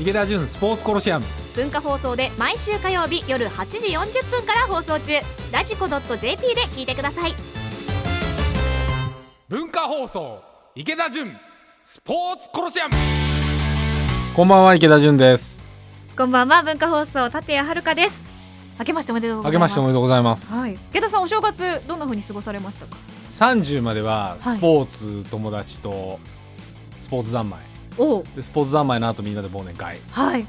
池田純スポーツコロシアム。文化放送で毎週火曜日夜8時40分から放送中。ラジコ .jp で聞いてください。文化放送池田純スポーツコロシアム。こんばんは池田純です。こんばんは文化放送立谷遥です。明けましておめでとうございます。明けましておめでとうございます。はい。池田さんお正月どんな風に過ごされましたか？30まではスポーツ友達とスポーツ三昧、でスポーツ三昧の後みんなで忘年会。はい、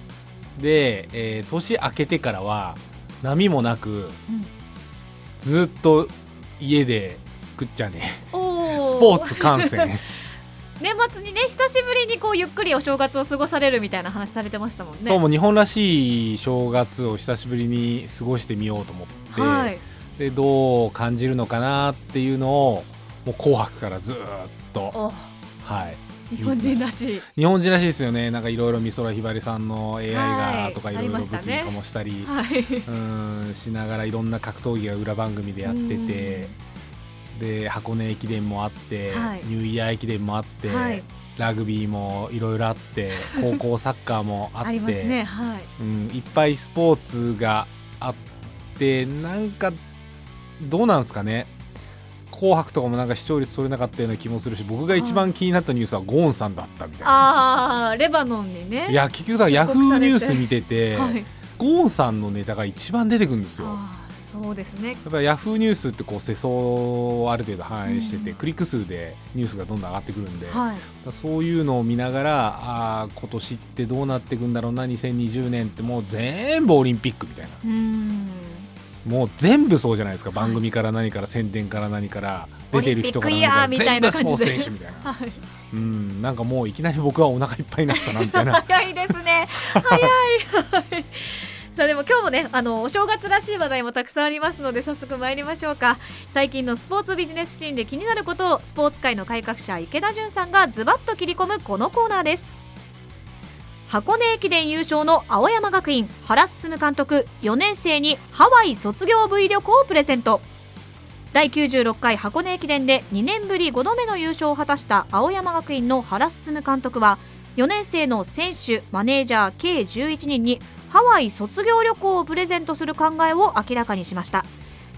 で、えー年明けてからは波もなくうん、ずっと家で食っちゃね。お スポーツ観戦。年末にね久しぶりにこうゆっくりお正月を過ごされるみたいな話されてましたもんね。そうもう日本らしい正月を久しぶりに過ごしてみようと思って、はい。でどう感じるのかなっていうのをもう紅白からずーっと、おはい、日本人らしい。日本人らしいですよね。なんかいろいろ美空ひばりさんの AI はい。がとかいろいろ物理化もしたり、はい、うんしながらいろんな格闘技が裏番組でやっててで箱根駅伝もあって、はい。ニューイヤー駅伝もあって、はい。ラグビーもいろいろあって高校サッカーもあってね。はい。うん、いっぱいスポーツがあってなんかどうなんですかね紅白とかもなんか視聴率取れなかったような気もするし僕が一番気になったニュースはゴーンさんだったみたいな。ああレバノンにね。いや結局だヤフーニュース見てて、はい、ゴーンさんのネタが一番出てくるんですよ。そうですね。っぱりヤフーニュースってこう世相をある程度反映してて、うん。クリック数でニュースがどんどん上がってくるんで、はい。そういうのを見ながらあー今年ってどうなっていくんだろうな2020年ってもう全部オリンピックみたいな。うーんもう全部そうじゃないですか。番組から何から宣伝から何から出てる人から何から。全部スポーツ選手みたいな。はい。うんなんかもういきなり僕はお腹いっぱいになったなみたいな。早いですね。早い。はい。さあでも今日もねあのお正月らしい話題もたくさんありますので早速参りましょうか。最近のスポーツビジネスシーンで気になることをスポーツ界の改革者池田純さんがズバッと切り込むこのコーナーです箱根駅伝優勝の青山学院原進監督4年生にハワイ卒業 V 旅行をプレゼント。第96回箱根駅伝で2年ぶり5度目の優勝を果たした青山学院の原進監督は4年生の選手マネージャー計11人にハワイ卒業旅行をプレゼントする考えを明らかにしました。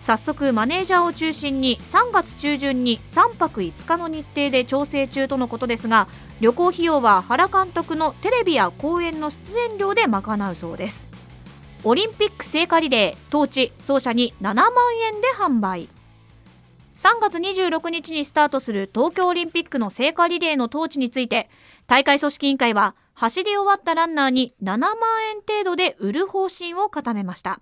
早速マネージャーを中心に3月中旬に3泊5日の日程で調整中とのことですが旅行費用は原監督のテレビや講演の出演料で賄うそうです。オリンピック聖火リレー当地走者に7万円で販売。3月26日にスタートする東京オリンピックの聖火リレーのトーチについて大会組織委員会は走り終わったランナーに7万円程度で売る方針を固めました。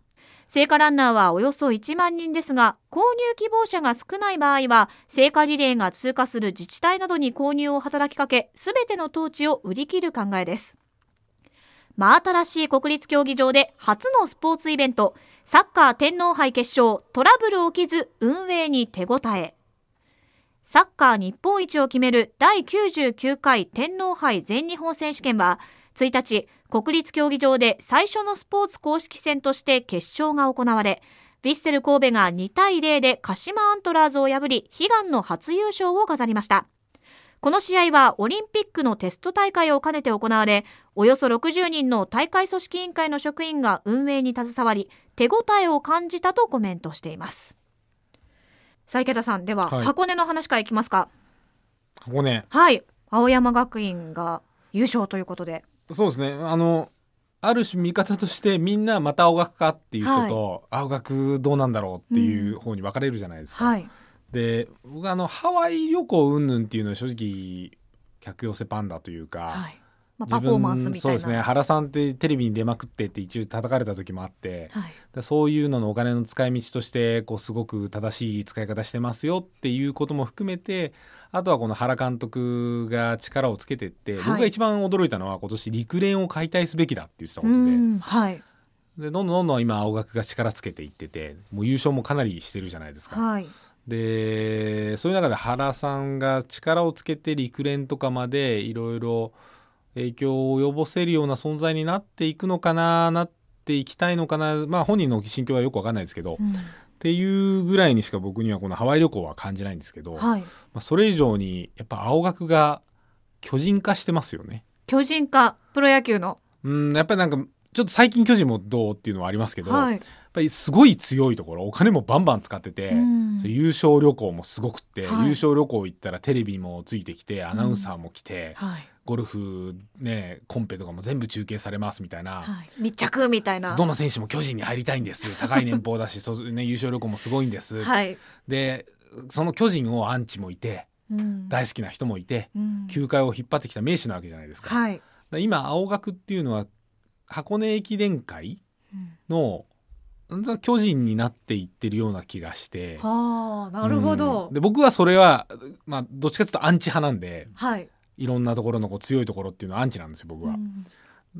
聖火ランナーはおよそ1万人ですが購入希望者が少ない場合は聖火リレーが通過する自治体などに購入を働きかけすべてのトーチを売り切る考えです。真新しい国立競技場で初のスポーツイベントサッカー天皇杯決勝トラブル起きず運営に手応え。サッカー日本一を決める第99回天皇杯全日本選手権は1日国立競技場で最初のスポーツ公式戦として決勝が行われヴィッセル神戸が2対0で鹿島アントラーズを破り悲願の初優勝を飾りました。この試合はオリンピックのテスト大会を兼ねて行われおよそ60人の大会組織委員会の職員が運営に携わり手応えを感じたとコメントしています。さあ池田さんでは、はい。箱根の話からいきますか。箱根。はい。青山学院が優勝ということでそうですね。あのある種見方としてみんなまた青学かっていう人と、青学どうなんだろうっていう方に分かれるじゃないですか。はい。で僕あのハワイ旅行云々っていうのは正直客寄せパンダというか、はい。まあ、パフォーマンスみたいな。そうですね。原さんってテレビに出まくってって一応叩かれた時もあってはい。でそういうののお金の使い道としてこうすごく正しい使い方してますよっていうことも含めてあとはこの原監督が力をつけてって、はい。僕が一番驚いたのは今年陸連を解体すべきだって言ってたこうとで。んはい。でどんどんどんどん今青学が力つけていっててもう優勝もかなりしてるじゃないですか。はい。でそういう中で原さんが力をつけて陸連とかまでいろいろ影響を及ぼせるような存在になっていくのかななっていきたいのかなまあ本人の心境はよくわかんないですけど、っうんていうぐらいにしか僕にはこのハワイ旅行は感じないんですけど、まはい。あ、それ以上にやっぱ青学が巨人化してますよね。巨人化プロ野球の。うんやっぱりなんかちょっと最近巨人もどうっていうのはありますけど、はい。やっぱりすごい強いところお金もバンバン使ってて、うん。優勝旅行もすごくって、はい。優勝旅行行ったらテレビもついてきてアナウンサーも来て、はいゴルフねコンペとかも全部中継されますみたいな。はい。密着みたいな。どの選手も巨人に入りたいんです。高い年俸だし そう、ね、優勝旅行もすごいんです、はい、でその巨人をアンチもいてうん。大好きな人もいてうん。球界を引っ張ってきた名手なわけじゃないですか。はい、ら今青学っていうのは箱根駅伝会うん。の巨人になっていってるような気がして。はあなるほど、うん。で僕はそれは、まあ、どっちかというとアンチ派なんで。はいいろんなところのこう強いところっていうのはアンチなんですよ僕は。うん。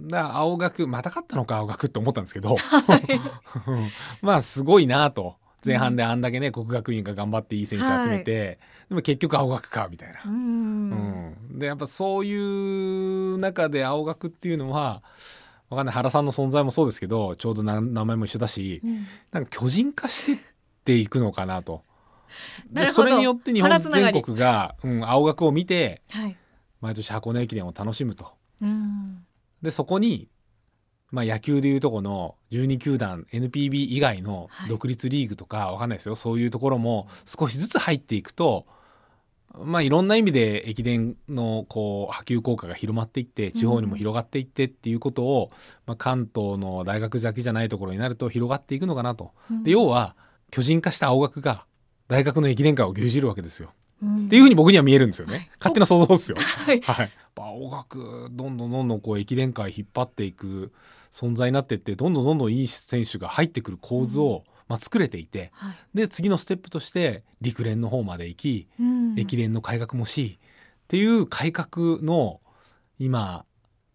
だ青学また勝ったのか青学って思ったんですけど、まあすごいなと。前半であんだけね国学院が頑張っていい選手集めて、でも結局青学かみたいな。う。ん。うん、でやっぱそういう中で青学っていうのはわかんない原さんの存在もそうですけどちょうどな名前も一緒だしうん。なんか巨人化してっていくのかなと。でそれによって日本全国が、うん、青学を見てはい毎年箱根駅伝を楽しむと。うんでそこに、まあ、野球でいうとこの12球団 NPB 以外のはい独立リーグとかわかんないですよ、そういうところも少しずつ入っていくと、まあ、いろんな意味で駅伝のこう波及効果が広まっていって地方にも広がっていってっていうことを、まあ、関東の大学だけじゃないところになると広がっていくのかなと。で要は巨人化した青学が大学の駅伝会を牛耳るわけですよ。うんっていうふうに僕には見えるんですよね。はい勝手な想像ですよ。はいはい。青学どんどんどんどんこう駅伝界引っ張っていく存在になっていってどんどんどんどんいい選手が入ってくる構図を、まあ、作れていてはいで次のステップとして陸連の方まで行き、うん駅伝の改革もしっていう改革の今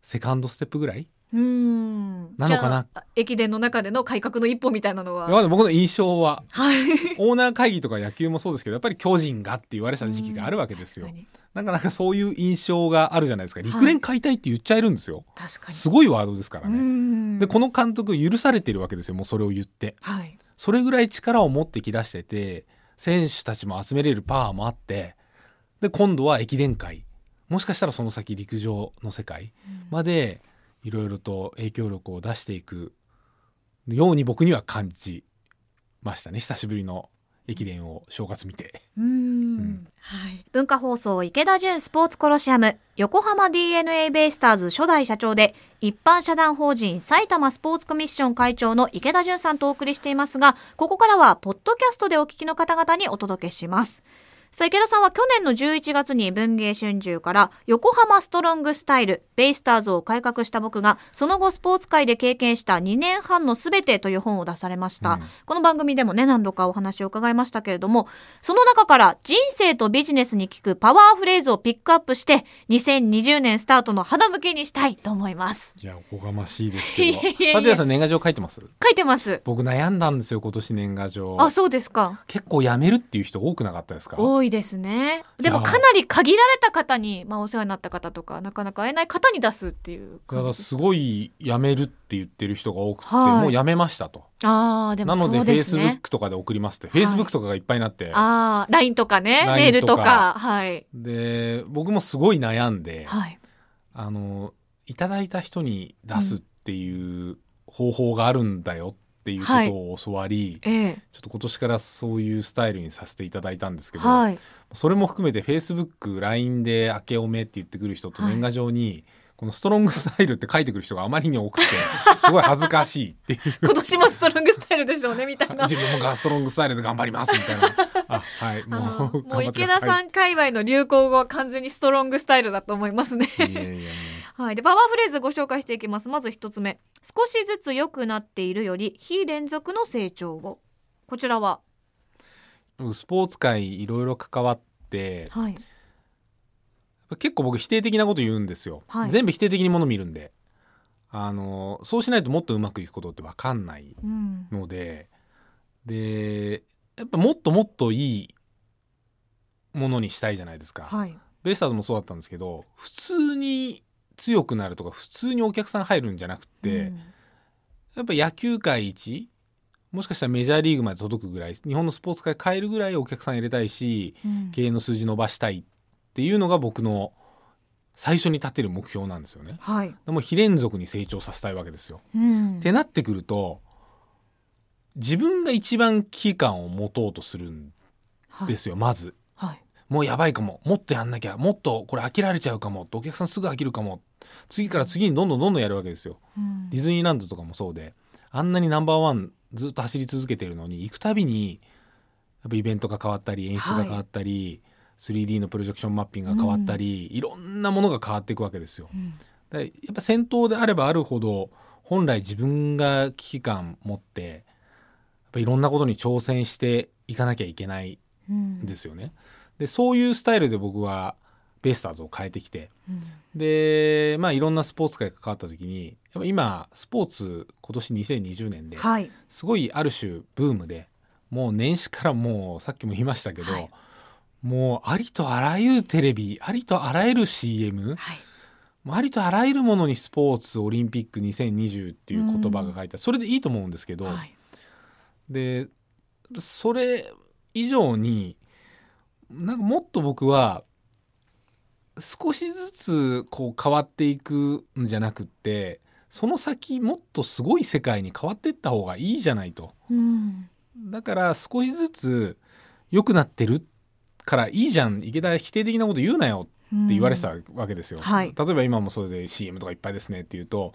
セカンドステップぐらいうん。なのかな？駅伝の中での改革の一歩みたいなのは？僕の印象は。はい。オーナー会議とか野球もそうですけどやっぱり巨人がって言われてた時期があるわけですよ。なんかなんかそういう印象があるじゃないですか。陸連買いたいって言っちゃえるんですよ。確かに。すごいワードですからね。うん。でこの監督許されてるわけですよもうそれを言って。はい。それぐらい力を持ってき出してて選手たちも集めれるパワーもあってで今度は駅伝界もしかしたらその先陸上の世界までいろいろと影響力を出していくように僕には感じましたね。久しぶりの駅伝を正月見て。うん。はい、文化放送池田純スポーツコロシアム。横浜 d n a ベイスターズ初代社長で一般社団法人埼玉スポーツコミッション会長の池田純さんとお送りしていますがここからはポッドキャストでお聞きの方々にお届けしますさあ池田さんは去年の11月に文藝春秋から横浜ストロングスタイルベイスターズを改革した僕がその後スポーツ界で経験した2年半のすべてという本を出されました、うん。この番組でもね何度かお話を伺いましたけれどもその中から人生とビジネスに効くパワーフレーズをピックアップして2020年スタートの肌向けにしたいと思います。いやおこがましいですけど。立谷さん年賀状書いてます？書いてます。僕悩んだんですよ今年年賀状。あそうですか。結構辞めるっていう人多くなかったですか？多いですね。でもかなり限られた方に、まあ、お世話になった方とかなかなか会えない方に出すっていうだからすすごい辞めるって言ってる人が多くて、はい。もう辞めましたと。ああでもなのでそうですね。Facebook とかで送りますって、Facebook とかがいっぱいになって。ああ LINE とかねメールとか。とかはい。で僕もすごい悩んで、はい。あのいただいた人に出すっていう方法があるんだよっていうことを教わり、ええちょっと今年からそういうスタイルにさせていただいたんですけど、はいそれも含めて Facebook、LINE で明けおめって言ってくる人とはい年賀状に、このストロングスタイルって書いてくる人があまりに多くて、すごい恥ずかしいっていう。今年もストロングスタイルでしょうねみたいな 自分もガストロングスタイルで頑張りますみたいな。あ、はい、もうもう池。田さん界隈の流行語は完全にストロングスタイルだと思いますね。いやいやはい、でパワーフレーズご紹介していきます。まず一つ目、少しずつ良くなっているより非連続の成長を。こちらは、スポーツ界いろいろ関わって、はい、結構僕否定的なこと言うんですよ。はい。全部否定的にもの見るんで。あの、そうしないともっとうまくいくことって分かんないうん、ので。でやっぱもっともっといいものにしたいじゃないですか、はい、ベイスターズもそうだったんですけど普通に強くなるとか普通にお客さん入るんじゃなくて、うんやっぱ野球界一もしかしたらメジャーリーグまで届くぐらい日本のスポーツ界変えるぐらいお客さん入れたいしうん経営の数字伸ばしたいっていうのが僕の最初に立てる目標なんですよね。はい。でも非連続に成長させたいわけですよ。うんってなってくると自分が一番危機感を持とうとするんはいですよ、まず。はい。もうやばいかももっとやんなきゃもっとこれ飽きられちゃうかもお客さんすぐ飽きるかも次から次にどんどんどんどんやるわけですよ。うんディズニーランドとかもそうであんなにナンバーワンずっと走り続けてるのに行くたびにやっぱイベントが変わったり演出が変わったり、3D のプロジェクションマッピングが変わったり、いろんなものが変わっていくわけですよ。うんでやっぱ戦闘であればあるほど本来自分が危機感持ってやっぱいろんなことに挑戦していかなきゃいけないうんんですよね。でそういうスタイルで僕はベイスターズを変えてきてうんでまあいろんなスポーツ界が関わった時にやっぱ今スポーツ今年2020年ではい。すごいある種ブームでもう年始からもうさっきも言いましたけど、はいもうありとあらゆるテレビありとあらゆる CM はい。ありとあらゆるものにスポーツオリンピック2020っていう言葉が書いてあるそれでいいと思うんですけど、はい。でそれ以上になんかもっと僕は少しずつこう変わっていくんじゃなくってその先もっとすごい世界に変わっていった方がいいじゃないと。うん。だから少しずつ良くなってるからいいじゃん。池田否定的なこと言うなよって言われてたわけですよ、はい。例えば今もそれで CM とかいっぱいですねって言うと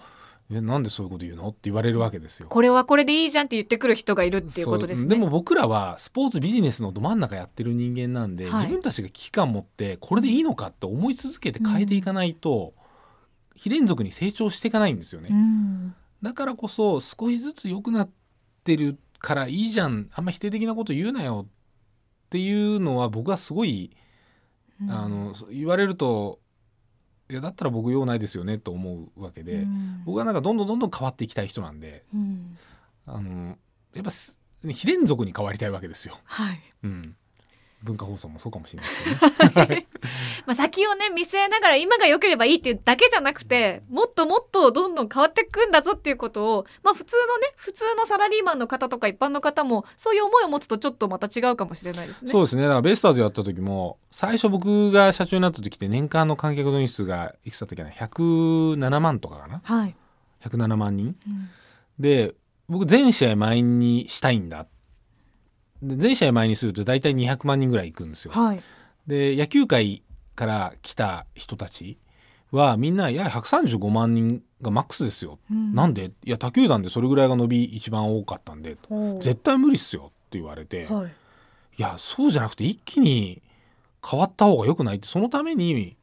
えなんでそういうこと言うの？って言われるわけですよ。これはこれでいいじゃんって言ってくる人がいるっていうことですね。でも僕らはスポーツビジネスのど真ん中やってる人間なんで、はい。自分たちが危機感持ってこれでいいのかって思い続けて変えていかないと、非連続に成長していかないんですよね、うん。だからこそ少しずつ良くなってるからいいじゃん。あんま否定的なこと言うなよっていうのは僕はすごい、あの言われるといやだったら僕用ないですよねと思うわけで、うん僕はなんかどんどんどんどん変わっていきたい人なんでうんあのやっぱす非連続に変わりたいわけですよ。はい。うん、文化放送もそうかもしれないですけどね。まあ先をね見据えながら今が良ければいいっていうだけじゃなくてもっともっとどんどん変わっていくんだぞっていうことをまあ普通のね普通のサラリーマンの方とか一般の方もそういう思いを持つとちょっとまた違うかもしれないですね。そうですねだからベイスターズやった時も最初僕が社長になった時って年間の観客動員数がいくつだったっけな？107万とかかな？はい。107万人？うんで僕全試合満員にしたいんだで全試合満員にすると大体200万人ぐらい行くんですよ。はい。で野球界から来た人たちはみんないや135万人がマックスですよ、なんで？いや他球団でそれぐらいが伸び一番多かったんで。絶対無理っすよって言われて、はい。いやそうじゃなくて一気に変わった方が良くないって。そのために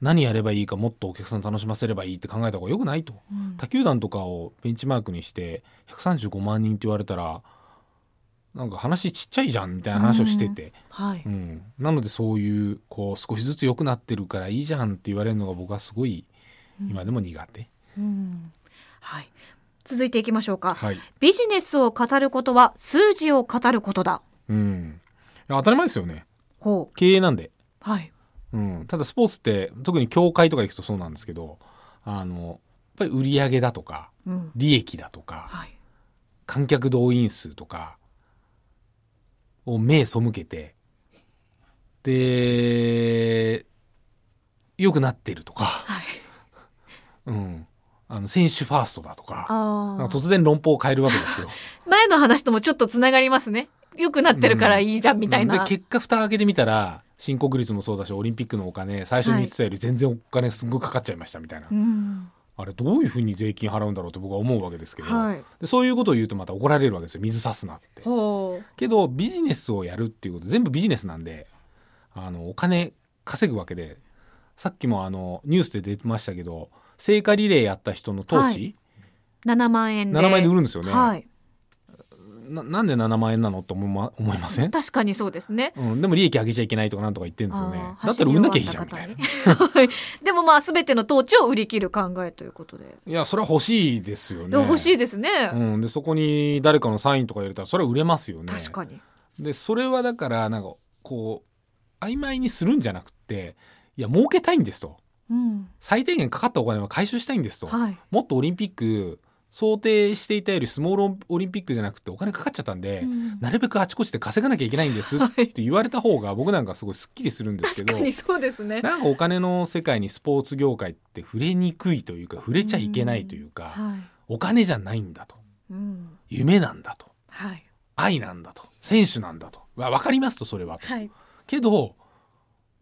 何やればいいかもっとお客さん楽しませればいいって考えた方が良くないと。うん。他球団とかをベンチマークにして135万人って言われたらなんか話ちっちゃいじゃんみたいな話をしてて、はい。うんなのでそういうこう少しずつ良くなってるからいいじゃんって言われるのが僕はすごい今でも苦手、うんはい。続いていきましょうか。はい、ビジネスを語ることは数字を語ることだ。うん、当たり前ですよねほう。経営なんではい。うん、ただスポーツって特に協会とか行くとそうなんですけどあのやっぱり売り上げだとかうん。利益だとかはい。観客動員数とかを目背けてで良くなってるとか、はい。うん、あの選手ファーストだとか突然論法を変えるわけですよ。前の話ともちょっとつながりますね。良くなってるからいいじゃんみたいな。で結果蓋開けてみたら申告率もそうだしオリンピックのお金最初に言ってたより全然お金すんごいかかっちゃいましたみたいな、うん。あれどういうふうに税金払うんだろうって僕は思うわけですけど、はい。でそういうことを言うとまた怒られるわけですよ水差すなって。けどビジネスをやるっていうこと全部ビジネスなんであのお金稼ぐわけでさっきもあのニュースで出てましたけど聖火リレーやった人の当は時、7万円で。7万円で売るんですよね、はい。ななんで7万円なのと思いま思いません、確かにそうですね。うん、でも利益上げちゃいけないとかなんとか言ってるんですよねだったら売んなきゃいいじゃんみたいな。でもまあ全ての統治を売り切る考えということで。いやそれは欲しいですよね欲しいですね。うん、でそこに誰かのサインとか入れたらそれは売れますよね確かに。でそれはだからなんかこう曖昧にするんじゃなくていや儲けたいんですとうん。最低限かかったお金は回収したいんですと、はい。もっとオリンピック想定していたよりスモールオリンピックじゃなくてお金かかっちゃったんで、うん。なるべくあちこちで稼がなきゃいけないんですって言われた方が僕なんかすごいすっきりするんですけど確かにそうですね。なんかお金の世界にスポーツ業界って触れにくいというか触れちゃいけないというか、はい。お金じゃないんだと。うん。夢なんだと。はい。愛なんだと。選手なんだと。わ分かりますとそれはと。はい。けど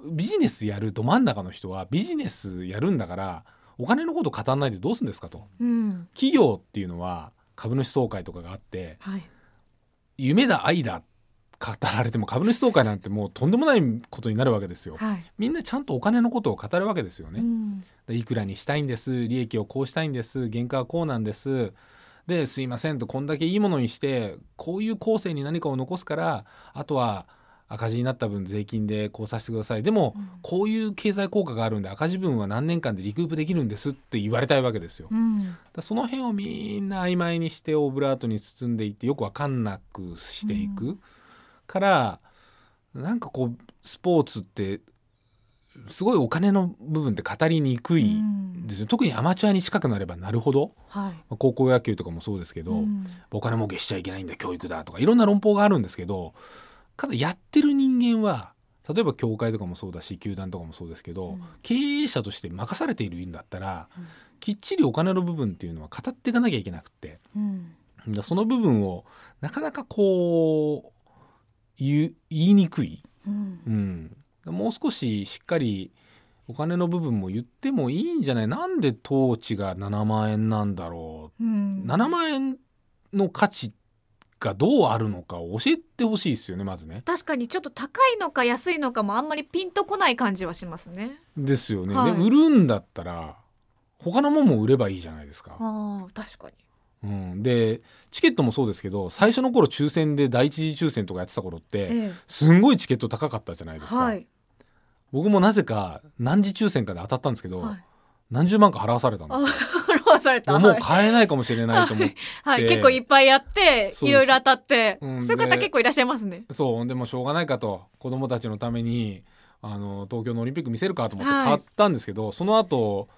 ビジネスやるど真ん中の人はビジネスやるんだからお金のこと語らないでどうするんですかと。うん。企業っていうのは株主総会とかがあってはい。夢だ愛だ語られても株主総会なんてもうとんでもないことになるわけですよ。はい。みんなちゃんとお金のことを語るわけですよね。うん。でいくらにしたいんです。利益をこうしたいんです。原価はこうなんです。ですいませんとこんだけいいものにしてこういう後世に何かを残すからあとは赤字になった分税金でこうさせてください。でも、うん。こういう経済効果があるんで赤字分は何年間でリクープできるんですって言われたいわけですよ。うん。だその辺をみんな曖昧にしてオブラートに包んでいってよく分かんなくしていく、うからなんかこうスポーツってすごいお金の部分って語りにくいん。ですよ、特にアマチュアに近くなればなるほど。はい。まあ高校野球とかもそうですけど、うん。お金儲けしちゃいけないんだ教育だとかいろんな論法があるんですけどただやってる人間は例えば協会とかもそうだし球団とかもそうですけど、うん。経営者として任されているんだったら、うん。きっちりお金の部分っていうのは語っていかなきゃいけなくって。うん。その部分をなかなかこう言いにくい、うん。うん、もう少ししっかりお金の部分も言ってもいいんじゃない？なんでトーチが7万円なんだろう？うん。7万円の価値がどうあるのかを教えてほしいですよねまずね。確かにちょっと高いのか安いのかもあんまりピンとこない感じはしますねですよね。はいで売るんだったら他のもんも売ればいいじゃないですか。ああ確かにうん、でチケットもそうですけど最初の頃抽選で第一次抽選とかやってた頃ってえすんごいチケット高かったじゃないですか。えはい僕もなぜか何次抽選かで当たったんですけど、はい何十万か払わされたんですあよ。表された。もうはい買えないかもしれないと思って、はい、結構いっぱいやっていろいろ当たってうん。そういう方で結構いらっしゃいますね。そう。でもしょうがないかと。子供たちのためにあの東京のオリンピック見せるかと思ってはい。買ったんですけど、その後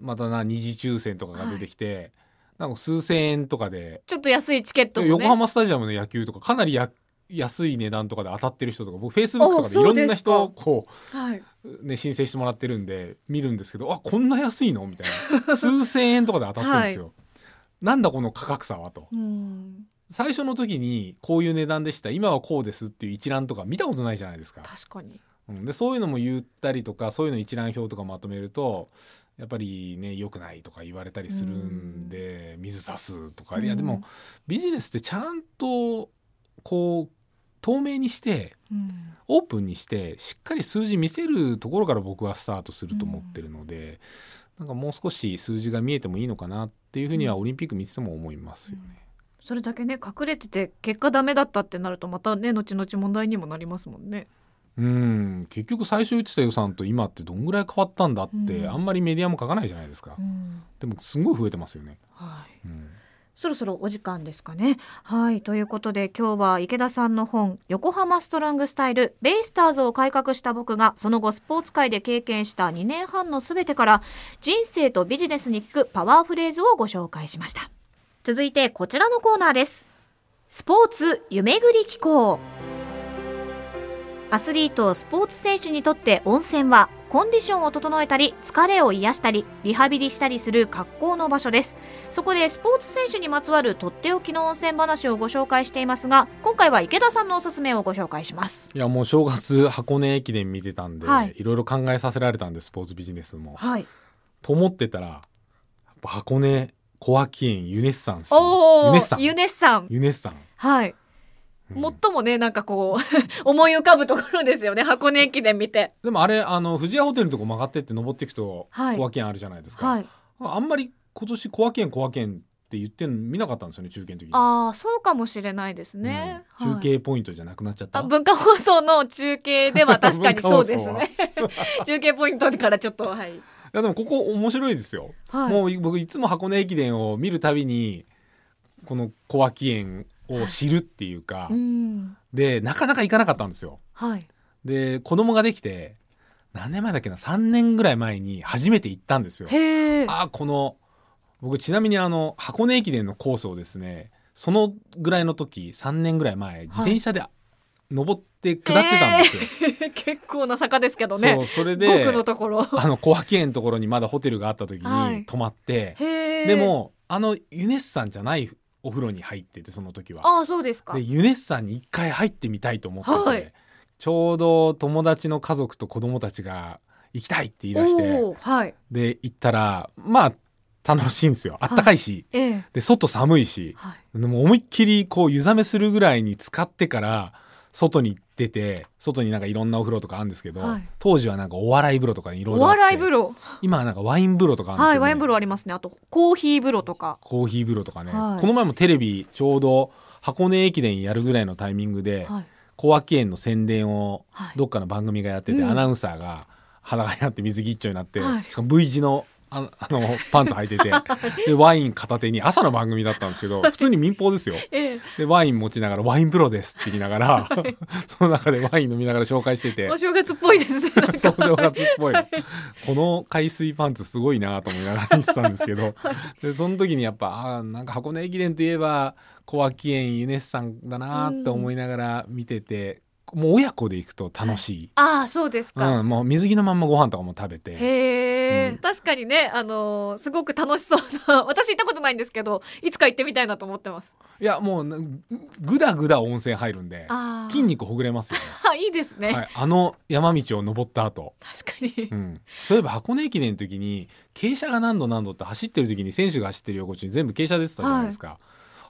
またな二次抽選とかが出てきて、なんか数千円とかで、ちょっと安いチケットもね。横浜スタジアムの野球とかかなりや安い値段とかで当たってる人とか僕フェイスブックとか。でいろんな人おをこはい、う、ね、申請してもらってるんで見るんですけどあこんな安いの？みたいな。数千円とかで当たってるんですよ。なんだこの価格差はと。うん。最初の時にこういう値段でした。今はこうですっていう一覧とか見たことないじゃないですか。確かに。うん、でそういうのも言ったりとかそういうの一覧表とかまとめるとやっぱりね良くないとか言われたりするんで、水差すとか。いやでもビジネスってちゃんとこう透明にしてうん。オープンにしてしっかり数字見せるところから僕はスタートすると思ってるので、なんかもう少し数字が見えてもいいのかなっていうふうにはオリンピック見てても思いますよね。それだけね隠れてて結果ダメだったってなるとまたね後々問題にもなりますもんね。うん。結局最初言ってた予算と今ってどんぐらい変わったんだって、うん。あんまりメディアも書かないじゃないですか。うん。でもすごい増えてますよね。はい。うんそろそろお時間ですかね。はい。ということで今日は池田さんの本「横浜ストロングスタイルベイスターズを改革した僕がその後スポーツ界で経験した2年半のすべてから人生とビジネスに聞くパワーフレーズをご紹介しました。続いてこちらのコーナーです。スポーツ夢ぐり機構。アスリート、スポーツ選手にとって温泉はコンディションを整えたり疲れを癒したりリハビリしたりする格好の場所です。そこでスポーツ選手にまつわるとっておきの温泉話をご紹介していますが今回は池田さんのおすすめをご紹介します。いやもう正月箱根駅伝見てたんで、はい。い、ろいろ考えさせられたんでスポーツビジネスも。はい。と思ってたら箱根小涌園ユネッサンス。おユネッサン。ユネッサン。ユネッサン、はい、うん最もねなんかこう 思い浮かぶところですよね箱根駅伝見て。でもあれあの富士屋ホテルのとこ曲がってって登っていくとはい。小涌園あるじゃないですか、はい。あんまり今年小涌園小涌園って言って見なかったんですよね中継の時に、ああそうかもしれないですね、うん。はい。中継ポイントじゃなくなっちゃった、あ文化放送の中継では確かにそうです 文ね中継ポイントからちょっとはい、いやでもここ面白いですよ、はい、もう僕いつも箱根駅伝を見るたびにこの小涌園を知るっていうか、うん。でなかなか行かなかったんですよ。はい。で子供ができて何年前だっけな3年ぐらい前に初めて行ったんですよ。ああこの僕ちなみにあの箱根駅伝のコースをですねそのぐらいの時3年ぐらい前自転車で登って下ってたんですよ。結構な坂ですけどね。そうそれ5で区のところ。あの小涌園のところにまだホテルがあった時はい。に泊まって、へえでもあのユネッサンじゃないお風呂に入っててその時は。ああそうですか。でユネッサンに一回入ってみたいと思ってて、はい。ちょうど友達の家族と子供たちが行きたいって言い出してはい。で行ったらまあ楽しいんですよ。あったかいし、ええ。で外寒いし。はい。でも思いっきりこう湯冷めするぐらいに使ってから外に出て外になんかいろんなお風呂とかあるんですけど、はい。当時はなんかお笑い風呂とかいろいおろあって。笑い風呂。今はなんかワイン風呂とかあるんですよ、ね。はいワイン風呂ありますね。あとコーヒー風呂とか。コーヒー風呂とかね、はい。この前もテレビちょうど箱根駅伝やるぐらいのタイミングで、はい。小涌園の宣伝をはい。どっかの番組がやってて、うん。アナウンサーが裸になって水着一丁になって、はい。しかも V 字のあ あのパンツ履いててでワイン片手に朝の番組だったんですけど普通に民放ですよ。ええ。でワイン持ちながら「ワインプロです」って言いながら その中でワイン飲みながら紹介してて。お正月っぽいです。ねなんかそう正月っぽい。この海水パンツすごいなと思いながら見てたんですけど。でその時にやっぱあーなんか箱根駅伝といえば小涌園ユネッサンだなって思いながら見てて、もう親子で行くと楽しい、ああそうですか、うん、もう水着のまんまご飯とかも食べて。へえ、うん。確かにねあのーすごく楽しそうな 私行ったことないんですけどいつか行ってみたいなと思ってます。いやもうなぐだぐだ温泉入るんで筋肉ほぐれますよね、あ いいですね、はい、あの山道を登った後。確かに、うん、そういえば箱根駅伝の時に傾斜が何度何度って走ってる時に選手が走ってる横地に全部傾斜出てたじゃないですか、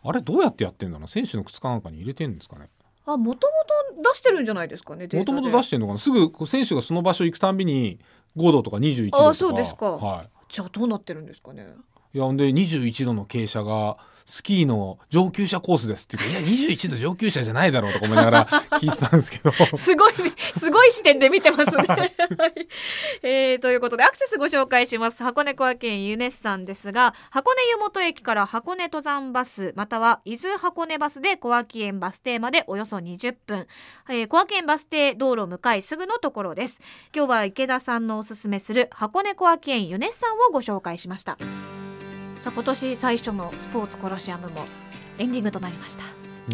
あれどうやってやってんだろう選手の靴かなんかに入れてんですかね？あもともと出してるんじゃないですかねもともと出しててんのかな？すぐ選手がその場所行くたんびに5度とか21度とか。あそうですか。はじゃあどうなってるんですかね。い、いやほんで21度の傾斜がスキーの上級者コースですっていうかいや21度上級者じゃないだろうとか思いながら 聞いてたんですけどすごい、すごい視点で見てますね。はいえーということで、アクセスご紹介します。箱根小涌園ユネッサンですが、箱根湯本駅から箱根登山バス、または伊豆箱根バスで小涌園バス停までおよそ20分。えー小涌園バス停道路向かいすぐのところです。今日は池田さんのおすすめする箱根小涌園ユネッサンをご紹介しました。さあ、今年最初のスポーツコロシアムもエンディングとなりました。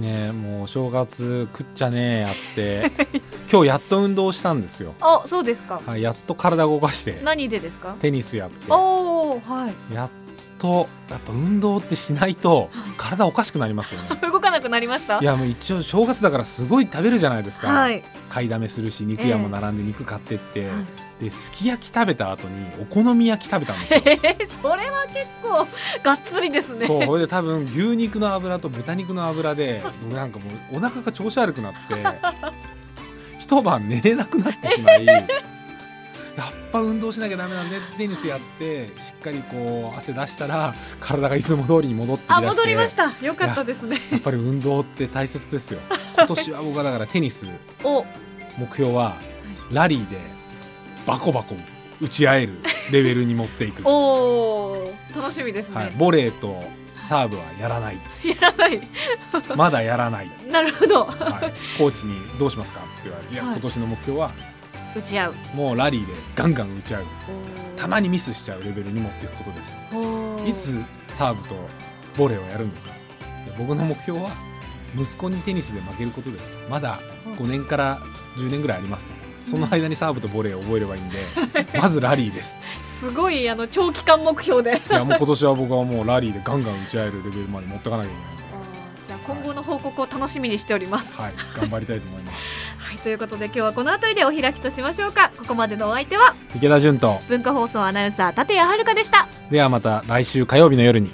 ねえもうお正月食っちゃねえやって。今日やっと運動したんですよ、あ、そうですか。はい、やっと体動かして。何でですか？テニスやって。おー、はい。やっとやっぱ運動ってしないと体おかしくなりますよね。動かなくなりました？いやもう一応正月だからすごい食べるじゃないですか、はい、買いだめするし肉屋も並んで肉買ってって、はいですき焼き食べた後にお好み焼き食べたんですよ。えーそれは結構がっつりですね。そうそれで多分牛肉の油と豚肉の油で僕なんかもうお腹が調子悪くなって一晩寝れなくなってしまいやっぱ運動しなきゃダメなんでテニスやってしっかりこう汗出したら体がいつも通りに戻ってきだしてあ戻りました。よかったですね。やっぱり運動って大切ですよ。今年は僕はだからテニス。お。目標はラリーでバコバコ打ち合えるレベルに持っていく、は おー楽しみですね、い、ボレーとサーブはやらない。やらない。まだやらない、なるほど。はい、コーチに「どうしますか?」って言われて「いや、はい。今年の目標は打ち合う。もうラリーでガンガン打ち合う。たまににミスしちゃうレベルに持っていくことです」いつサーブとボレーをやるんですか？僕の目標は息子にテニスで負けることです。まだ5年から10年ぐらいありますとその間にサーブとボレーを覚えればいいんでまずラリーです。すごいあの長期間目標で。いやもう今年は僕はもうラリーでガンガン打ち合えるレベルまで持ってかなきゃいけない じゃあ今後の報告を楽しみにしております、はい頑張りたいと思います。はい、ということで今日はこの辺りでお開きとしましょうか。ここまでのお相手は池田純と。文化放送アナウンサー立谷遥でした。ではまた来週火曜日の夜に